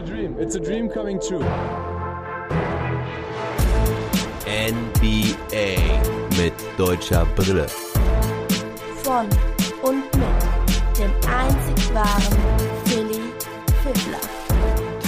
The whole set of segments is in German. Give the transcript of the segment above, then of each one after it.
a dream. It's a dream coming true. NBA mit deutscher Brille. Von und mit dem einzig wahren Philly Fiddler.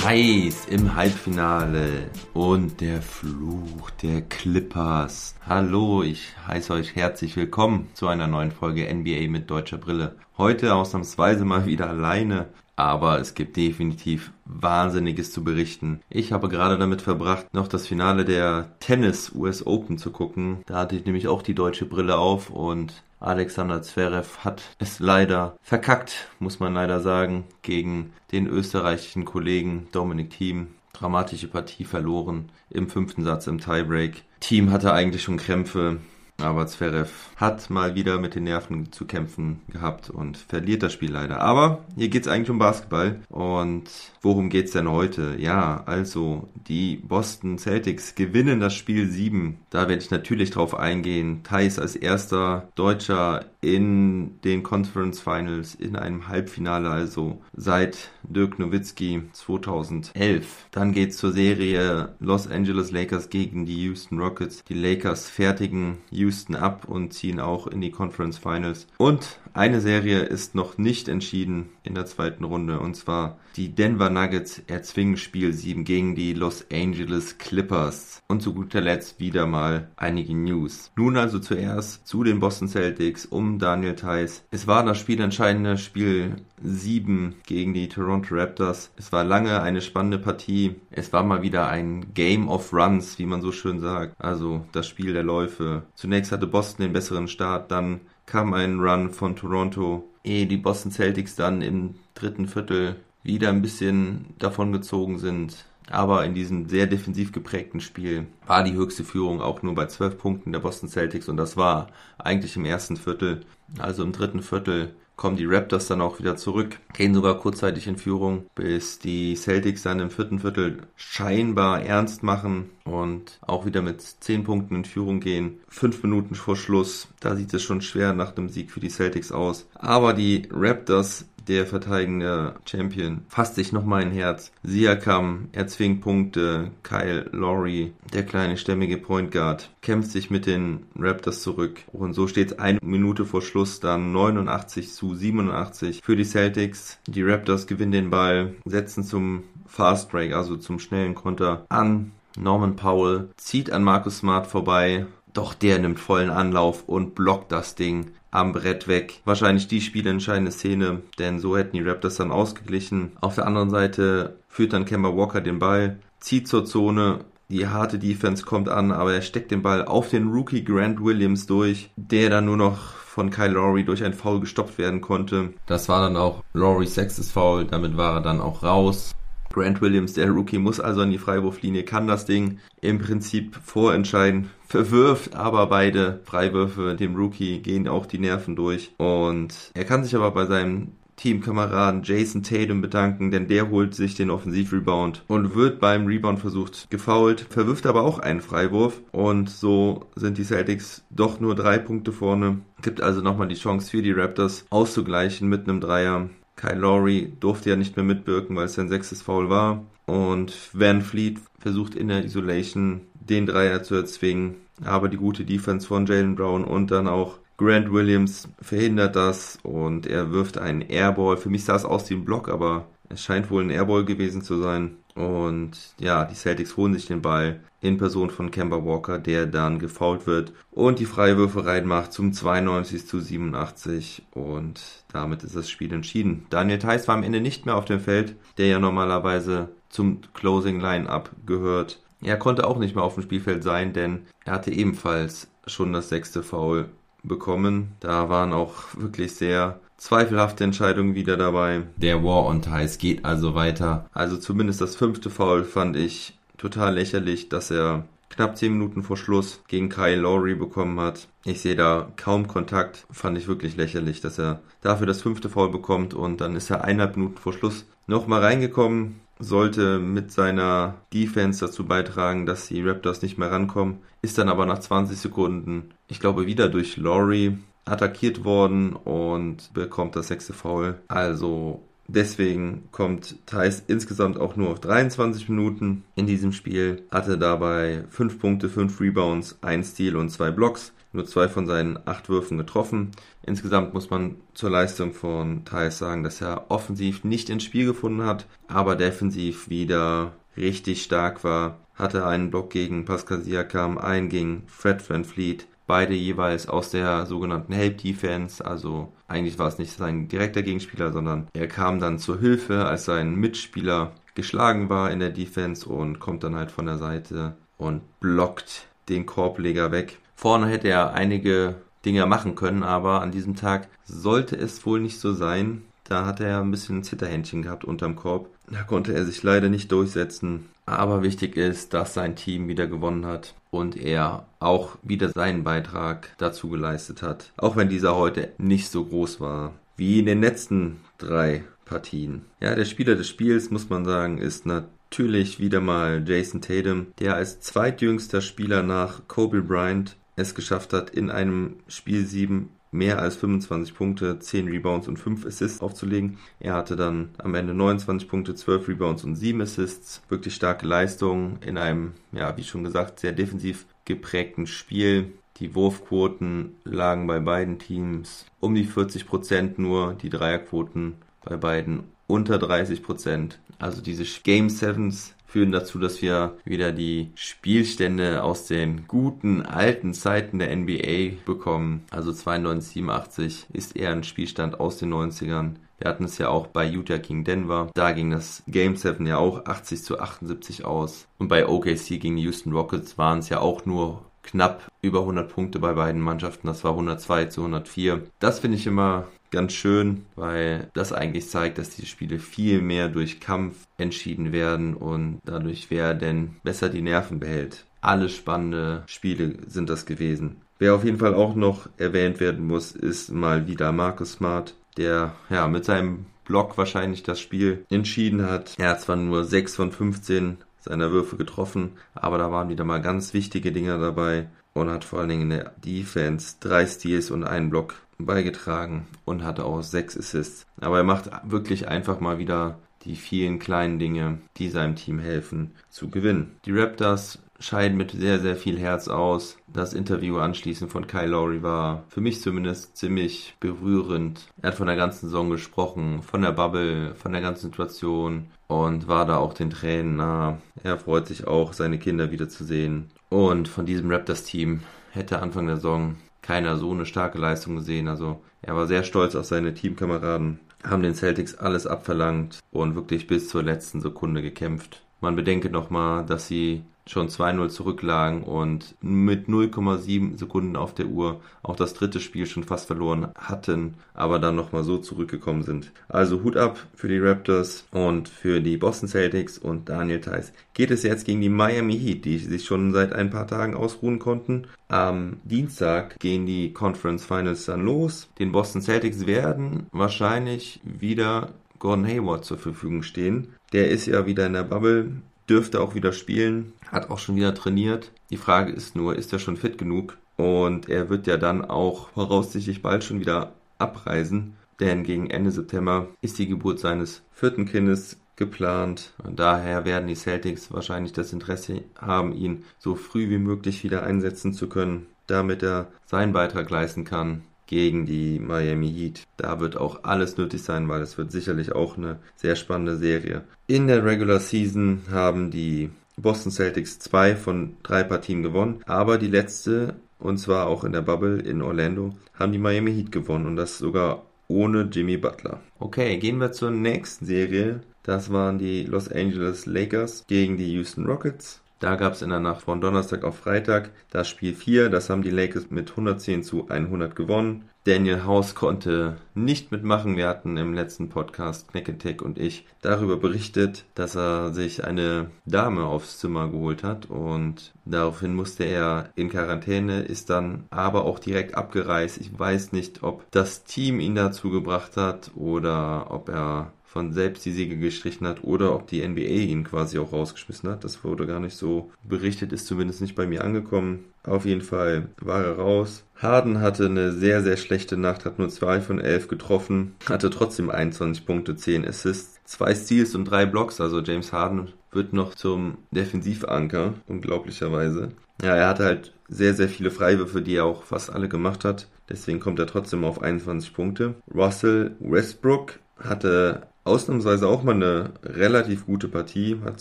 Thais im Halbfinale und der Fluch der Clippers. Hallo, ich heiße euch herzlich willkommen zu einer neuen Folge NBA mit deutscher Brille. Heute ausnahmsweise mal wieder alleine, aber es gibt definitiv Wahnsinniges zu berichten. Ich habe gerade damit verbracht, noch das Finale der Tennis US Open zu gucken. Da hatte ich nämlich auch die deutsche Brille auf und Alexander Zverev hat es leider verkackt, muss man leider sagen, gegen den österreichischen Kollegen Dominik Thiem. Dramatische Partie verloren im fünften Satz im Tiebreak. Team hatte eigentlich schon Krämpfe, aber Zverev hat mal wieder mit den Nerven zu kämpfen gehabt und verliert das Spiel leider. Aber hier geht es eigentlich um Basketball. Und worum geht es denn heute? Ja, also die Boston Celtics gewinnen das Spiel 7. Da werde ich natürlich drauf eingehen. Thais als erster Deutscher in den Conference Finals in einem Halbfinale, also seit Dirk Nowitzki 2011. Dann geht es zur Serie Los Angeles Lakers gegen die Houston Rockets. Die Lakers fertigen Houston ab und ziehen auch in die Conference Finals. Und eine Serie ist noch nicht entschieden in der zweiten Runde und zwar die Denver Nuggets erzwingen Spiel 7 gegen die Los Angeles Clippers. Und zu guter Letzt wieder mal einige News. Nun also zuerst zu den Boston Celtics um Daniel Theiss. Es war das spielentscheidende Spiel 7 gegen die Toronto Raptors. Es war lange eine spannende Partie. Es war mal wieder ein Game of Runs, wie man so schön sagt. Also das Spiel der Läufe. Zunächst hatte Boston den besseren Start, dann kam ein Run von Toronto, ehe die Boston Celtics dann im dritten Viertel wieder ein bisschen davon gezogen sind. Aber in diesem sehr defensiv geprägten Spiel war die höchste Führung auch nur bei 12 Punkten der Boston Celtics und das war eigentlich im ersten Viertel. Also im dritten Viertel kommen die Raptors dann auch wieder zurück, gehen sogar kurzzeitig in Führung, bis die Celtics dann im vierten Viertel scheinbar ernst machen und auch wieder mit 10 Punkten in Führung gehen. Fünf Minuten vor Schluss, da sieht es schon schwer nach dem Sieg für die Celtics aus. Aber die Raptors der verteidigende Champion, fasst sich nochmal ein Herz. Siakam erzwingt Punkte. Kyle Lowry, der kleine stämmige Point Guard, kämpft sich mit den Raptors zurück. Und so steht es eine Minute vor Schluss dann 89 zu 87 für die Celtics. Die Raptors gewinnen den Ball, setzen zum Fast Break, also zum schnellen Konter an. Norman Powell zieht an Marcus Smart vorbei, doch der nimmt vollen Anlauf und blockt das Ding am Brett weg. Wahrscheinlich die spielentscheidende Szene, denn so hätten die Raptors dann ausgeglichen. Auf der anderen Seite führt dann Kemba Walker den Ball, zieht zur Zone, die harte Defense kommt an, aber er steckt den Ball auf den Rookie Grant Williams durch, der dann nur noch von Kyle Lowry durch ein Foul gestoppt werden konnte. Das war dann auch Lowrys sechstes Foul, damit war er dann auch raus. Grant Williams, der Rookie, muss also an die Freiwurflinie, kann das Ding im Prinzip vorentscheiden, verwirft aber beide Freiwürfe dem Rookie, gehen auch die Nerven durch und er kann sich aber bei seinem Teamkameraden Jason Tatum bedanken, denn der holt sich den Offensivrebound und wird beim Rebound versucht gefoult, verwirft aber auch einen Freiwurf und so sind die Celtics doch nur drei Punkte vorne. Gibt also nochmal die Chance für die Raptors auszugleichen mit einem Dreier. Kyle Lowry durfte ja nicht mehr mitwirken, weil es sein sechstes Foul war. Und Van Fleet versucht in der Isolation den Dreier zu erzwingen. Aber die gute Defense von Jalen Brown und dann auch Grant Williams verhindert das und er wirft einen Airball. Für mich sah es aus wie ein Block, aber es scheint wohl ein Airball gewesen zu sein. Und ja, die Celtics holen sich den Ball in Person von Kemba Walker, der dann gefoult wird und die Freiwürfe reinmacht zum 92 zu 87 und damit ist das Spiel entschieden. Daniel Theiss war am Ende nicht mehr auf dem Feld, der ja normalerweise zum Closing Line-Up gehört. Er konnte auch nicht mehr auf dem Spielfeld sein, denn er hatte ebenfalls schon das sechste Foul bekommen. Da waren auch wirklich sehr zweifelhafte Entscheidungen wieder dabei. Der War on Ties geht also weiter. Also zumindest das fünfte Foul fand ich total lächerlich, dass er knapp 10 Minuten vor Schluss gegen Kyle Lowry bekommen hat. Ich sehe da kaum Kontakt. Fand ich wirklich lächerlich, dass er dafür das fünfte Foul bekommt und dann ist er eineinhalb Minuten vor Schluss nochmal reingekommen, sollte mit seiner Defense dazu beitragen, dass die Raptors nicht mehr rankommen, ist dann aber nach 20 Sekunden, ich glaube, wieder durch Lowry attackiert worden und bekommt das sechste Foul. Also Deswegen kommt Thais insgesamt auch nur auf 23 Minuten in diesem Spiel, hatte dabei 5 Punkte, 5 Rebounds, 1 Steal und 2 Blocks nur zwei von seinen acht Würfen getroffen. Insgesamt muss man zur Leistung von Thais sagen, dass er offensiv nicht ins Spiel gefunden hat, aber defensiv wieder richtig stark war. Hatte einen Block gegen Pascal Siakam, einen gegen Fred Van Fleet, beide jeweils aus der sogenannten Help Defense, also eigentlich war es nicht sein direkter Gegenspieler, sondern er kam dann zur Hilfe, als sein Mitspieler geschlagen war in der Defense und kommt dann halt von der Seite und blockt den Korbleger weg. Vorne hätte er einige Dinge machen können, aber an diesem Tag sollte es wohl nicht so sein. Da hat er ein bisschen ein Zitterhändchen gehabt unterm Korb. Da konnte er sich leider nicht durchsetzen. Aber wichtig ist, dass sein Team wieder gewonnen hat und er auch wieder seinen Beitrag dazu geleistet hat. Auch wenn dieser heute nicht so groß war wie in den letzten drei Partien. Ja, der Spieler des Spiels, muss man sagen, ist natürlich wieder mal Jason Tatum, der als zweitjüngster Spieler nach Kobe Bryant es geschafft hat, in einem Spiel 7 mehr als 25 Punkte, 10 Rebounds und 5 Assists aufzulegen. Er hatte dann am Ende 29 Punkte, 12 Rebounds und 7 Assists. Wirklich starke Leistung in einem, ja, wie schon gesagt, sehr defensiv geprägten Spiel. Die Wurfquoten lagen bei beiden Teams um die 40 Prozent nur, die Dreierquoten bei beiden unter 30 Prozent. Also diese Game Sevens führen dazu, dass wir wieder die Spielstände aus den guten alten Zeiten der NBA bekommen. Also 92, 87 ist eher ein Spielstand aus den 90ern. Wir hatten es ja auch bei Utah King Denver. Da ging das Game 7 ja auch 80 zu 78 aus. Und bei OKC gegen Houston Rockets waren es ja auch nur knapp über 100 Punkte bei beiden Mannschaften. Das war 102 zu 104. Das finde ich immer ganz schön, weil das eigentlich zeigt, dass diese Spiele viel mehr durch Kampf entschieden werden und dadurch, wer denn besser die Nerven behält. Alle spannende Spiele sind das gewesen. Wer auf jeden Fall auch noch erwähnt werden muss, ist mal wieder Marcus Smart, der ja mit seinem Block wahrscheinlich das Spiel entschieden hat. Er hat zwar nur 6 von 15 seiner Würfe getroffen, aber da waren wieder mal ganz wichtige Dinge dabei und hat vor allen Dingen in der Defense drei Steals und einen Block beigetragen und hatte auch sechs Assists. Aber er macht wirklich einfach mal wieder die vielen kleinen Dinge, die seinem Team helfen, zu gewinnen. Die Raptors scheiden mit sehr, sehr viel Herz aus. Das Interview anschließend von Kyle Lowry war für mich zumindest ziemlich berührend. Er hat von der ganzen Saison gesprochen, von der Bubble, von der ganzen Situation und war da auch den Tränen nah. Er freut sich auch, seine Kinder wiederzusehen. Und von diesem Raptors-Team hätte Anfang der Saison keiner so eine starke Leistung gesehen. Also er war sehr stolz auf seine Teamkameraden, haben den Celtics alles abverlangt und wirklich bis zur letzten Sekunde gekämpft. Man bedenke nochmal, dass sie schon 2-0 zurücklagen und mit 0,7 Sekunden auf der Uhr auch das dritte Spiel schon fast verloren hatten, aber dann nochmal so zurückgekommen sind. Also Hut ab für die Raptors und für die Boston Celtics und Daniel Theiss. Geht es jetzt gegen die Miami Heat, die sich schon seit ein paar Tagen ausruhen konnten. Am Dienstag gehen die Conference Finals dann los. Den Boston Celtics werden wahrscheinlich wieder Gordon Hayward zur Verfügung stehen. Der ist ja wieder in der Bubble dürfte auch wieder spielen, hat auch schon wieder trainiert. Die Frage ist nur, ist er schon fit genug? Und er wird ja dann auch voraussichtlich bald schon wieder abreisen, denn gegen Ende September ist die Geburt seines vierten Kindes geplant. Und daher werden die Celtics wahrscheinlich das Interesse haben, ihn so früh wie möglich wieder einsetzen zu können, damit er seinen Beitrag leisten kann gegen die Miami Heat. Da wird auch alles nötig sein, weil es wird sicherlich auch eine sehr spannende Serie. In der Regular Season haben die Boston Celtics zwei von drei Partien gewonnen, aber die letzte, und zwar auch in der Bubble in Orlando, haben die Miami Heat gewonnen und das sogar ohne Jimmy Butler. Okay, gehen wir zur nächsten Serie. Das waren die Los Angeles Lakers gegen die Houston Rockets. Da gab es in der Nacht von Donnerstag auf Freitag das Spiel 4. Das haben die Lakers mit 110 zu 100 gewonnen. Daniel House konnte nicht mitmachen. Wir hatten im letzten Podcast, Knecketech und ich, darüber berichtet, dass er sich eine Dame aufs Zimmer geholt hat und daraufhin musste er in Quarantäne, ist dann aber auch direkt abgereist. Ich weiß nicht, ob das Team ihn dazu gebracht hat oder ob er von selbst die Siege gestrichen hat oder ob die NBA ihn quasi auch rausgeschmissen hat. Das wurde gar nicht so berichtet, ist zumindest nicht bei mir angekommen. Auf jeden Fall war er raus. Harden hatte eine sehr, sehr schlechte Nacht, hat nur 2 von 11 11 getroffen, hatte trotzdem 21 Punkte, 10 Assists, 2 Steals und 3 Blocks. Also James Harden wird noch zum Defensivanker, unglaublicherweise. Ja, er hatte halt sehr, sehr viele Freiwürfe, die er auch fast alle gemacht hat. Deswegen kommt er trotzdem auf 21 Punkte. Russell Westbrook hatte ausnahmsweise auch mal eine relativ gute Partie, hat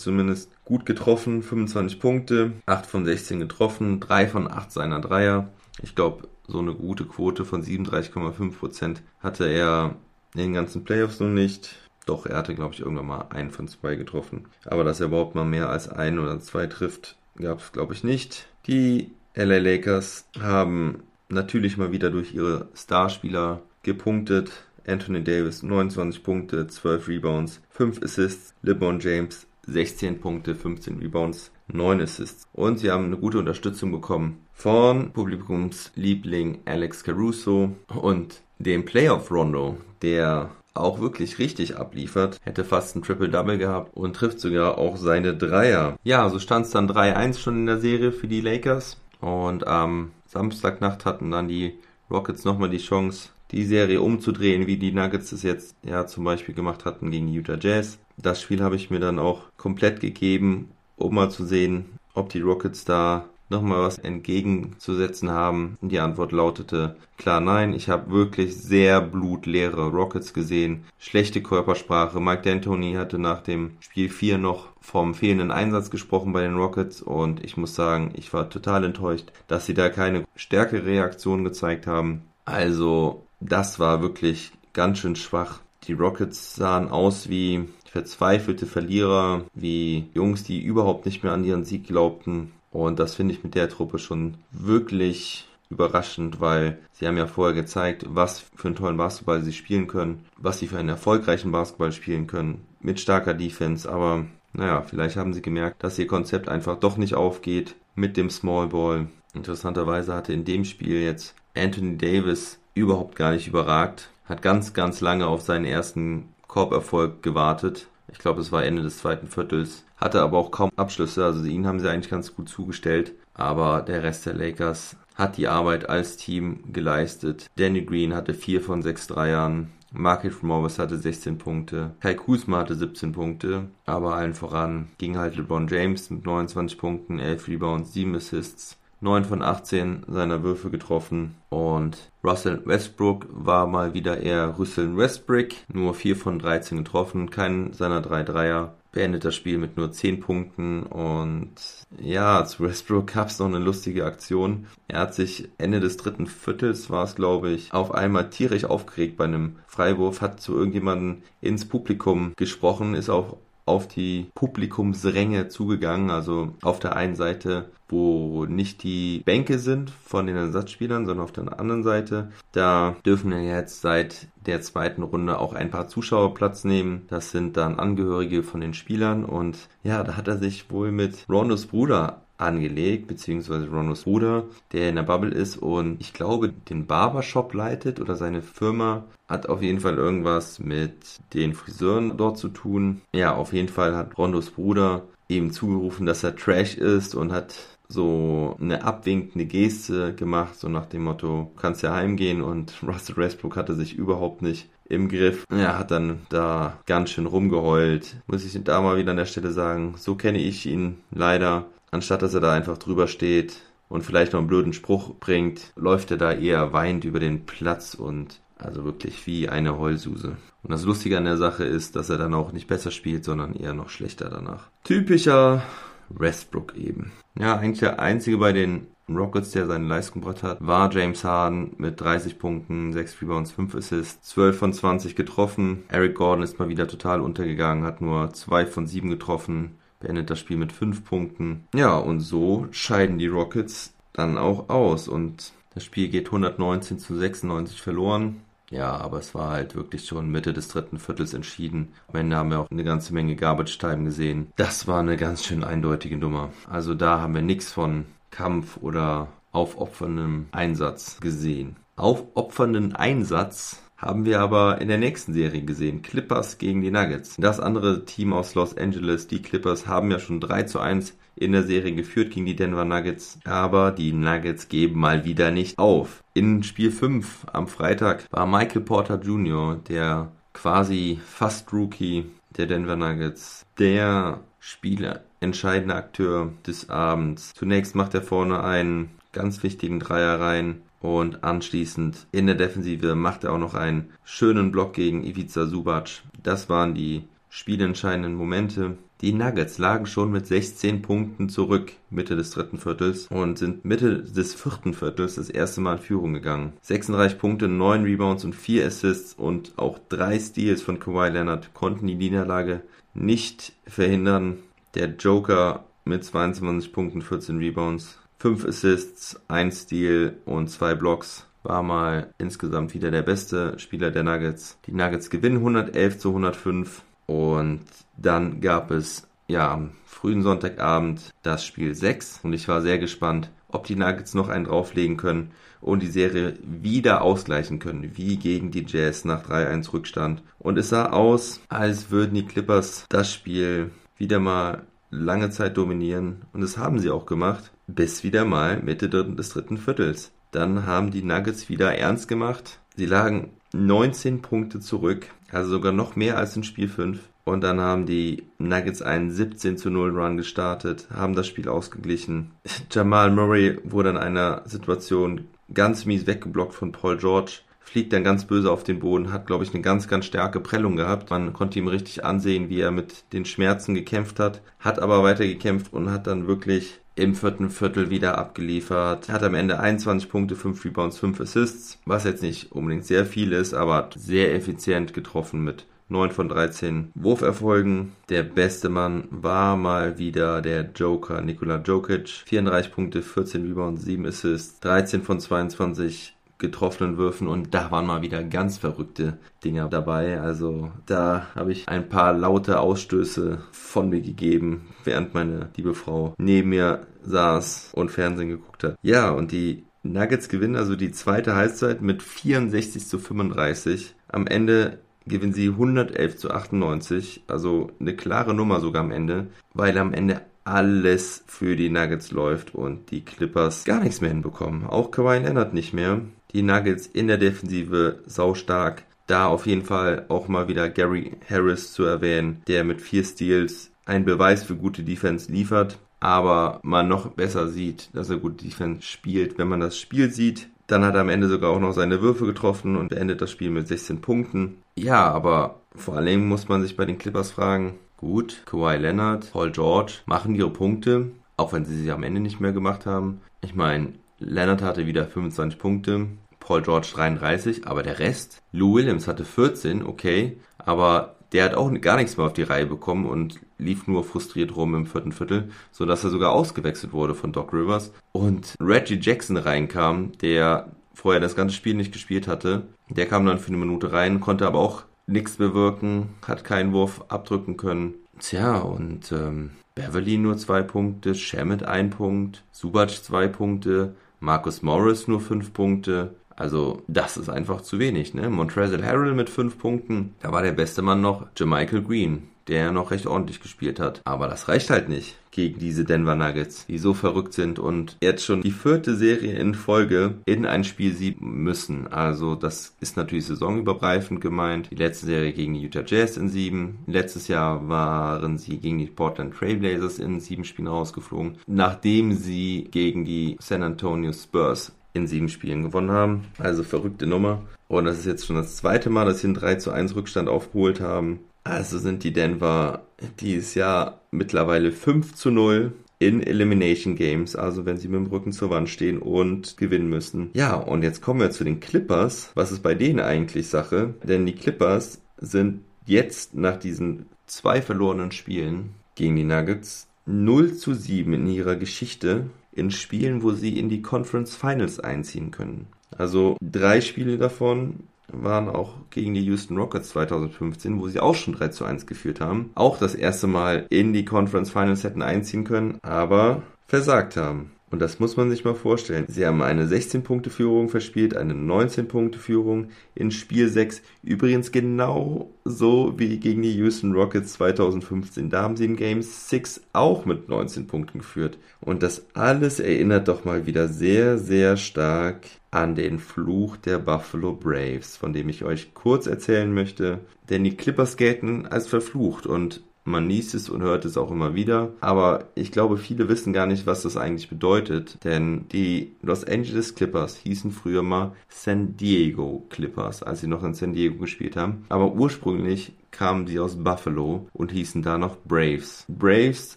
zumindest gut getroffen, 25 Punkte, 8 von 16 getroffen, 3 von 8 seiner Dreier. Ich glaube, so eine gute Quote von 37,5% hatte er in den ganzen Playoffs noch nicht. Doch, er hatte, glaube ich, irgendwann mal einen von zwei getroffen. Aber dass er überhaupt mal mehr als ein oder zwei trifft, gab es, glaube ich, nicht. Die LA Lakers haben natürlich mal wieder durch ihre Starspieler gepunktet. Anthony Davis 29 Punkte, 12 Rebounds, 5 Assists. LeBron James 16 Punkte, 15 Rebounds, 9 Assists. Und sie haben eine gute Unterstützung bekommen von Publikumsliebling Alex Caruso und dem Playoff Rondo, der auch wirklich richtig abliefert, hätte fast ein Triple-Double gehabt und trifft sogar auch seine Dreier. Ja, so stand es dann 3-1 schon in der Serie für die Lakers und am Samstagnacht hatten dann die Rockets nochmal die Chance, die Serie umzudrehen, wie die Nuggets es jetzt ja zum Beispiel gemacht hatten gegen die Utah Jazz. Das Spiel habe ich mir dann auch komplett gegeben, um mal zu sehen, ob die Rockets da nochmal was entgegenzusetzen haben. Die Antwort lautete klar nein. Ich habe wirklich sehr blutleere Rockets gesehen. Schlechte Körpersprache. Mike D'Antoni hatte nach dem Spiel 4 noch vom fehlenden Einsatz gesprochen bei den Rockets und ich muss sagen, ich war total enttäuscht, dass sie da keine stärkere Reaktion gezeigt haben. Also das war wirklich ganz schön schwach. Die Rockets sahen aus wie verzweifelte Verlierer, wie Jungs, die überhaupt nicht mehr an ihren Sieg glaubten. Und das finde ich mit der Truppe schon wirklich überraschend, weil sie haben ja vorher gezeigt, was für einen tollen Basketball sie spielen können, was sie für einen erfolgreichen Basketball spielen können, mit starker Defense. Aber naja, vielleicht haben sie gemerkt, dass ihr Konzept einfach doch nicht aufgeht mit dem Small Ball. Interessanterweise hatte in dem Spiel jetzt Anthony Davis überhaupt gar nicht überragt. Hat ganz, ganz lange auf seinen ersten Korberfolg gewartet. Ich glaube, es war Ende des zweiten Viertels. Hatte aber auch kaum Abschlüsse. Also ihn haben sie eigentlich ganz gut zugestellt. Aber der Rest der Lakers hat die Arbeit als Team geleistet. Danny Green hatte vier von sechs Dreiern. Market Morris hatte 16 Punkte. Kai Kuzma hatte 17 Punkte. Aber allen voran ging halt LeBron James mit 29 Punkten, 11 Rebounds, 7 Assists. 9 von 18 seiner Würfe getroffen. Und Russell Westbrook war mal wieder eher Russell Westbrook. Nur 4 von 13 getroffen, keinen seiner drei Dreier. Beendet das Spiel mit nur 10 Punkten und ja, zu Westbrook gab es noch eine lustige Aktion. Er hat sich Ende des dritten Viertels, war es glaube ich, auf einmal tierisch aufgeregt bei einem Freiwurf, hat zu irgendjemandem ins Publikum gesprochen, ist auch auf die Publikumsränge zugegangen. Also auf der einen Seite, wo nicht die Bänke sind von den Ersatzspielern, sondern auf der anderen Seite. Da dürfen ja jetzt seit der zweiten Runde auch ein paar Zuschauer Platz nehmen. Das sind dann Angehörige von den Spielern. Und ja, da hat er sich wohl mit Rondos Bruder angelegt, beziehungsweise Ronos Bruder, der in der Bubble ist und ich glaube den Barbershop leitet oder seine Firma hat auf jeden Fall irgendwas mit den Friseuren dort zu tun. Ja, auf jeden Fall hat Rondos Bruder ihm zugerufen, dass er Trash ist und hat so eine abwinkende Geste gemacht, so nach dem Motto, kannst ja heimgehen und Russell Westbrook hatte sich überhaupt nicht im Griff. Er hat dann da ganz schön rumgeheult. Muss ich da mal wieder an der Stelle sagen, so kenne ich ihn leider. Anstatt dass er da einfach drüber steht und vielleicht noch einen blöden Spruch bringt, läuft er da eher weinend über den Platz und also wirklich wie eine Heulsuse. Und das Lustige an der Sache ist, dass er dann auch nicht besser spielt, sondern eher noch schlechter danach. Typischer Westbrook eben. Ja, eigentlich der einzige bei den Rockets, der seine Leistung gebracht hat, war James Harden mit 30 Punkten, 6 Rebounds, 5 Assists, 12 von 20 getroffen. Eric Gordon ist mal wieder total untergegangen, hat nur 2 von 7 getroffen beendet das Spiel mit 5 Punkten. Ja, und so scheiden die Rockets dann auch aus und das Spiel geht 119 zu 96 verloren. Ja, aber es war halt wirklich schon Mitte des dritten Viertels entschieden. Am Ende haben wir auch eine ganze Menge Garbage Time gesehen. Das war eine ganz schön eindeutige Nummer. Also da haben wir nichts von Kampf oder aufopferndem Einsatz gesehen. Aufopfernden Einsatz haben wir aber in der nächsten Serie gesehen. Clippers gegen die Nuggets. Das andere Team aus Los Angeles, die Clippers, haben ja schon 3 zu 1 in der Serie geführt gegen die Denver Nuggets. Aber die Nuggets geben mal wieder nicht auf. In Spiel 5 am Freitag war Michael Porter Jr., der quasi fast Rookie der Denver Nuggets, der Spieler, entscheidende Akteur des Abends. Zunächst macht er vorne einen ganz wichtigen Dreier rein und anschließend in der Defensive macht er auch noch einen schönen Block gegen Ivica Subac. Das waren die spielentscheidenden Momente. Die Nuggets lagen schon mit 16 Punkten zurück Mitte des dritten Viertels und sind Mitte des vierten Viertels das erste Mal in Führung gegangen. 36 Punkte, 9 Rebounds und 4 Assists und auch 3 Steals von Kawhi Leonard konnten die Niederlage nicht verhindern. Der Joker mit 22 Punkten, 14 Rebounds, 5 Assists, 1 Steal und 2 Blocks war mal insgesamt wieder der beste Spieler der Nuggets. Die Nuggets gewinnen 111 zu 105 und dann gab es ja am frühen Sonntagabend das Spiel 6 und ich war sehr gespannt, ob die Nuggets noch einen drauflegen können und die Serie wieder ausgleichen können, wie gegen die Jazz nach 3-1 Rückstand. Und es sah aus, als würden die Clippers das Spiel wieder mal lange Zeit dominieren und das haben sie auch gemacht, bis wieder mal Mitte des dritten Viertels. Dann haben die Nuggets wieder ernst gemacht. Sie lagen 19 Punkte zurück, also sogar noch mehr als in Spiel 5. Und dann haben die Nuggets einen 17 zu 0 Run gestartet, haben das Spiel ausgeglichen. Jamal Murray wurde in einer Situation ganz mies weggeblockt von Paul George, fliegt dann ganz böse auf den Boden, hat, glaube ich, eine ganz, ganz starke Prellung gehabt. Man konnte ihm richtig ansehen, wie er mit den Schmerzen gekämpft hat, hat aber weiter gekämpft und hat dann wirklich im vierten Viertel wieder abgeliefert. Hat am Ende 21 Punkte, 5 Rebounds, 5 Assists, was jetzt nicht unbedingt sehr viel ist, aber sehr effizient getroffen mit 9 von 13 Wurferfolgen. Der beste Mann war mal wieder der Joker Nikola Jokic. 34 Punkte, 14 Rebounds, 7 Assists, 13 von 22 getroffenen Würfen und da waren mal wieder ganz verrückte Dinger dabei. Also da habe ich ein paar laute Ausstöße von mir gegeben, während meine liebe Frau neben mir saß und Fernsehen geguckt hat. Ja, und die Nuggets gewinnen also die zweite Halbzeit mit 64 zu 35. Am Ende gewinnen sie 111 zu 98, also eine klare Nummer sogar am Ende, weil am Ende alles für die Nuggets läuft und die Clippers gar nichts mehr hinbekommen. Auch Kawhi Leonard nicht mehr. Die Nuggets in der Defensive saustark. Da auf jeden Fall auch mal wieder Gary Harris zu erwähnen, der mit vier Steals einen Beweis für gute Defense liefert, aber man noch besser sieht, dass er gute Defense spielt, wenn man das Spiel sieht. Dann hat er am Ende sogar auch noch seine Würfe getroffen und beendet das Spiel mit 16 Punkten. Ja, aber vor Dingen muss man sich bei den Clippers fragen, gut, Kawhi Leonard, Paul George machen ihre Punkte, auch wenn sie sie am Ende nicht mehr gemacht haben. Ich meine, Leonard hatte wieder 25 Punkte, Paul George 33, aber der Rest, Lou Williams hatte 14, okay, aber der hat auch gar nichts mehr auf die Reihe bekommen und lief nur frustriert rum im vierten Viertel, sodass er sogar ausgewechselt wurde von Doc Rivers und Reggie Jackson reinkam, der vorher das ganze Spiel nicht gespielt hatte. Der kam dann für eine Minute rein, konnte aber auch nichts bewirken, hat keinen Wurf abdrücken können. Tja, und ähm, Beverly nur zwei Punkte, Shamit ein Punkt, Subac zwei Punkte, Marcus Morris nur fünf Punkte. Also, das ist einfach zu wenig, ne? Montrezl Harrell mit fünf Punkten. Da war der beste Mann noch Jermichael Green der noch recht ordentlich gespielt hat. Aber das reicht halt nicht gegen diese Denver Nuggets, die so verrückt sind und jetzt schon die vierte Serie in Folge in ein Spiel sieben müssen. Also das ist natürlich saisonübergreifend gemeint. Die letzte Serie gegen die Utah Jazz in sieben. Letztes Jahr waren sie gegen die Portland Trailblazers in sieben Spielen rausgeflogen, nachdem sie gegen die San Antonio Spurs in sieben Spielen gewonnen haben. Also verrückte Nummer. Und das ist jetzt schon das zweite Mal, dass sie einen 3 zu 1 Rückstand aufgeholt haben. Also sind die Denver dieses Jahr mittlerweile 5 zu 0 in Elimination Games, also wenn sie mit dem Rücken zur Wand stehen und gewinnen müssen. Ja, und jetzt kommen wir zu den Clippers. Was ist bei denen eigentlich Sache? Denn die Clippers sind jetzt nach diesen zwei verlorenen Spielen gegen die Nuggets 0 zu 7 in ihrer Geschichte in Spielen, wo sie in die Conference Finals einziehen können. Also drei Spiele davon waren auch gegen die Houston Rockets 2015, wo sie auch schon 3 zu 1 geführt haben. Auch das erste Mal in die Conference Finals hätten einziehen können, aber versagt haben. Und das muss man sich mal vorstellen. Sie haben eine 16-Punkte-Führung verspielt, eine 19-Punkte-Führung in Spiel 6. Übrigens genau so wie gegen die Houston Rockets 2015. Da haben sie in Game 6 auch mit 19 Punkten geführt. Und das alles erinnert doch mal wieder sehr, sehr stark an den Fluch der Buffalo Braves, von dem ich euch kurz erzählen möchte. Denn die Clippers gelten als verflucht und man liest es und hört es auch immer wieder. Aber ich glaube, viele wissen gar nicht, was das eigentlich bedeutet. Denn die Los Angeles Clippers hießen früher mal San Diego Clippers, als sie noch in San Diego gespielt haben. Aber ursprünglich kamen sie aus Buffalo und hießen da noch Braves. Braves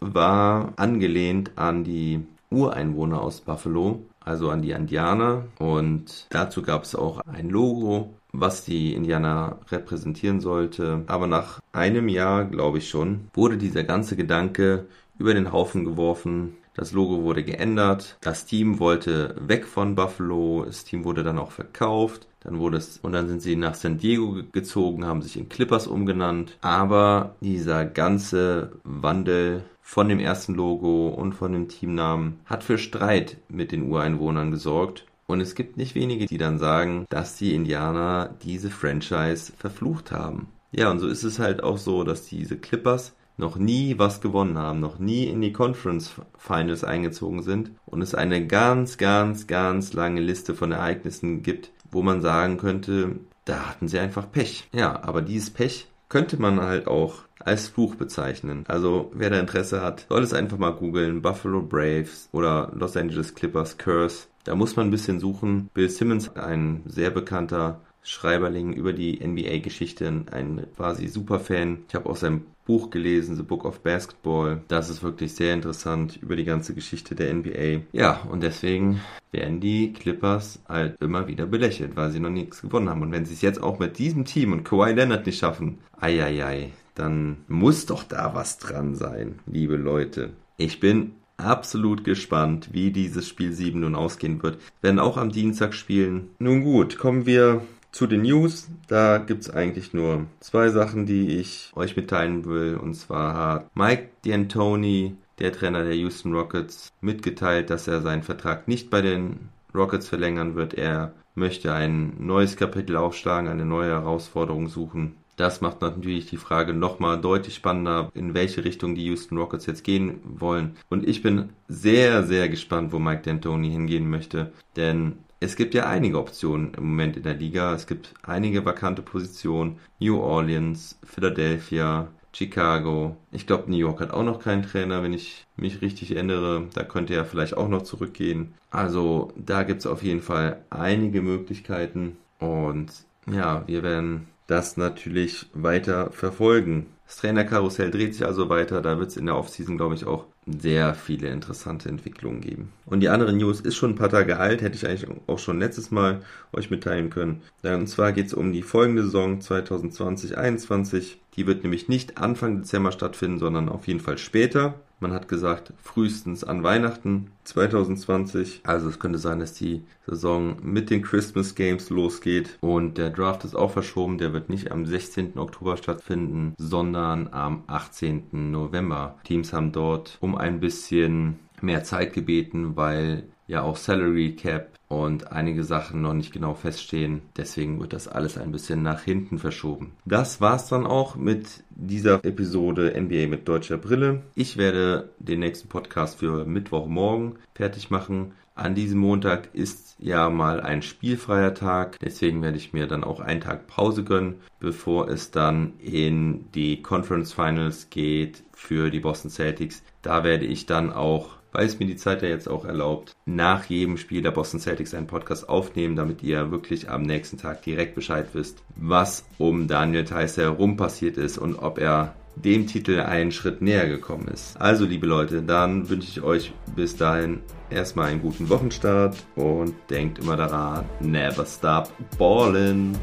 war angelehnt an die Ureinwohner aus Buffalo, also an die Indianer. Und dazu gab es auch ein Logo, was die Indianer repräsentieren sollte. Aber nach einem Jahr, glaube ich schon, wurde dieser ganze Gedanke über den Haufen geworfen. Das Logo wurde geändert. Das Team wollte weg von Buffalo. Das Team wurde dann auch verkauft. Dann wurde es, und dann sind sie nach San Diego gezogen, haben sich in Clippers umgenannt. Aber dieser ganze Wandel von dem ersten Logo und von dem Teamnamen hat für Streit mit den Ureinwohnern gesorgt. Und es gibt nicht wenige, die dann sagen, dass die Indianer diese Franchise verflucht haben. Ja, und so ist es halt auch so, dass diese Clippers noch nie was gewonnen haben, noch nie in die Conference Finals eingezogen sind und es eine ganz, ganz, ganz lange Liste von Ereignissen gibt, wo man sagen könnte, da hatten sie einfach Pech. Ja, aber dieses Pech könnte man halt auch als Fluch bezeichnen. Also wer da Interesse hat, soll es einfach mal googeln. Buffalo Braves oder Los Angeles Clippers Curse. Da muss man ein bisschen suchen. Bill Simmons, ein sehr bekannter Schreiberling über die NBA-Geschichte, ein quasi Superfan. Ich habe auch sein Buch gelesen, The Book of Basketball. Das ist wirklich sehr interessant über die ganze Geschichte der NBA. Ja, und deswegen werden die Clippers halt immer wieder belächelt, weil sie noch nichts gewonnen haben. Und wenn sie es jetzt auch mit diesem Team und Kawhi Leonard nicht schaffen, ei, ei, ei, dann muss doch da was dran sein, liebe Leute. Ich bin absolut gespannt, wie dieses Spiel 7 nun ausgehen wird. Wir werden auch am Dienstag spielen. Nun gut, kommen wir zu den News. Da gibt es eigentlich nur zwei Sachen, die ich euch mitteilen will. Und zwar hat Mike D'Antoni, der Trainer der Houston Rockets, mitgeteilt, dass er seinen Vertrag nicht bei den Rockets verlängern wird. Er möchte ein neues Kapitel aufschlagen, eine neue Herausforderung suchen. Das macht natürlich die Frage nochmal deutlich spannender, in welche Richtung die Houston Rockets jetzt gehen wollen. Und ich bin sehr, sehr gespannt, wo Mike D'Antoni hingehen möchte. Denn es gibt ja einige Optionen im Moment in der Liga. Es gibt einige vakante Positionen. New Orleans, Philadelphia, Chicago. Ich glaube, New York hat auch noch keinen Trainer, wenn ich mich richtig erinnere. Da könnte er vielleicht auch noch zurückgehen. Also da gibt es auf jeden Fall einige Möglichkeiten. Und ja, wir werden das natürlich weiter verfolgen. Das Trainerkarussell dreht sich also weiter. Da wird es in der Offseason, glaube ich, auch sehr viele interessante Entwicklungen geben. Und die andere News ist schon ein paar Tage alt, hätte ich eigentlich auch schon letztes Mal euch mitteilen können. Und zwar geht es um die folgende Saison 2020-21. Die wird nämlich nicht Anfang Dezember stattfinden, sondern auf jeden Fall später. Man hat gesagt, frühestens an Weihnachten 2020. Also es könnte sein, dass die Saison mit den Christmas Games losgeht. Und der Draft ist auch verschoben. Der wird nicht am 16. Oktober stattfinden, sondern am 18. November. Teams haben dort um ein bisschen mehr Zeit gebeten, weil ja auch Salary Cap und einige Sachen noch nicht genau feststehen. Deswegen wird das alles ein bisschen nach hinten verschoben. Das war's dann auch mit dieser Episode NBA mit deutscher Brille. Ich werde den nächsten Podcast für Mittwochmorgen fertig machen. An diesem Montag ist ja mal ein spielfreier Tag, deswegen werde ich mir dann auch einen Tag Pause gönnen, bevor es dann in die Conference Finals geht für die Boston Celtics. Da werde ich dann auch weil es mir die Zeit ja jetzt auch erlaubt, nach jedem Spiel der Boston Celtics einen Podcast aufnehmen, damit ihr wirklich am nächsten Tag direkt Bescheid wisst, was um Daniel Theiss herum passiert ist und ob er dem Titel einen Schritt näher gekommen ist. Also, liebe Leute, dann wünsche ich euch bis dahin erstmal einen guten Wochenstart und denkt immer daran, never stop ballin'.